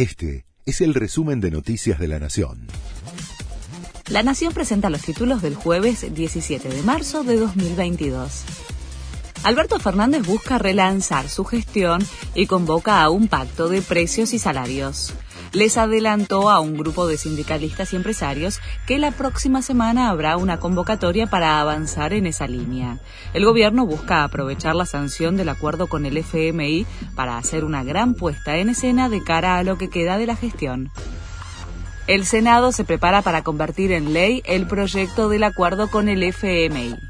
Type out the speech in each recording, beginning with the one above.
Este es el resumen de Noticias de la Nación. La Nación presenta los títulos del jueves 17 de marzo de 2022. Alberto Fernández busca relanzar su gestión y convoca a un pacto de precios y salarios les adelantó a un grupo de sindicalistas y empresarios que la próxima semana habrá una convocatoria para avanzar en esa línea. El gobierno busca aprovechar la sanción del acuerdo con el FMI para hacer una gran puesta en escena de cara a lo que queda de la gestión. El Senado se prepara para convertir en ley el proyecto del acuerdo con el FMI.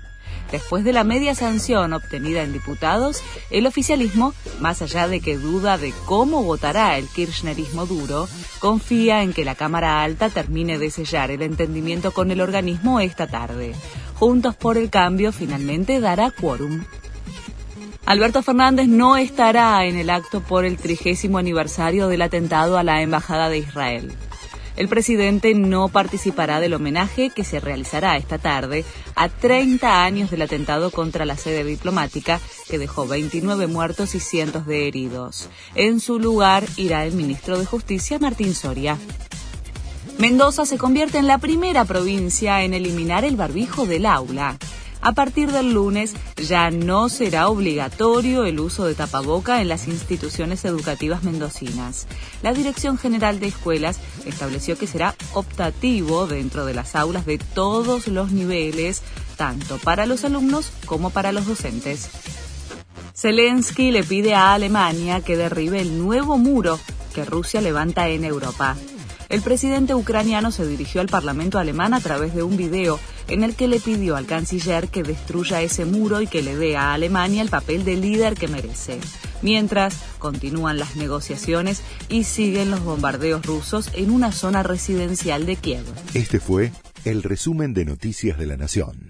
Después de la media sanción obtenida en diputados, el oficialismo, más allá de que duda de cómo votará el kirchnerismo duro, confía en que la Cámara Alta termine de sellar el entendimiento con el organismo esta tarde. Juntos por el Cambio finalmente dará quórum. Alberto Fernández no estará en el acto por el trigésimo aniversario del atentado a la Embajada de Israel. El presidente no participará del homenaje que se realizará esta tarde a 30 años del atentado contra la sede diplomática que dejó 29 muertos y cientos de heridos. En su lugar irá el ministro de Justicia, Martín Soria. Mendoza se convierte en la primera provincia en eliminar el barbijo del aula. A partir del lunes ya no será obligatorio el uso de tapaboca en las instituciones educativas mendocinas. La Dirección General de Escuelas estableció que será optativo dentro de las aulas de todos los niveles, tanto para los alumnos como para los docentes. Zelensky le pide a Alemania que derribe el nuevo muro que Rusia levanta en Europa. El presidente ucraniano se dirigió al Parlamento alemán a través de un video en el que le pidió al canciller que destruya ese muro y que le dé a Alemania el papel de líder que merece. Mientras, continúan las negociaciones y siguen los bombardeos rusos en una zona residencial de Kiev. Este fue el resumen de Noticias de la Nación.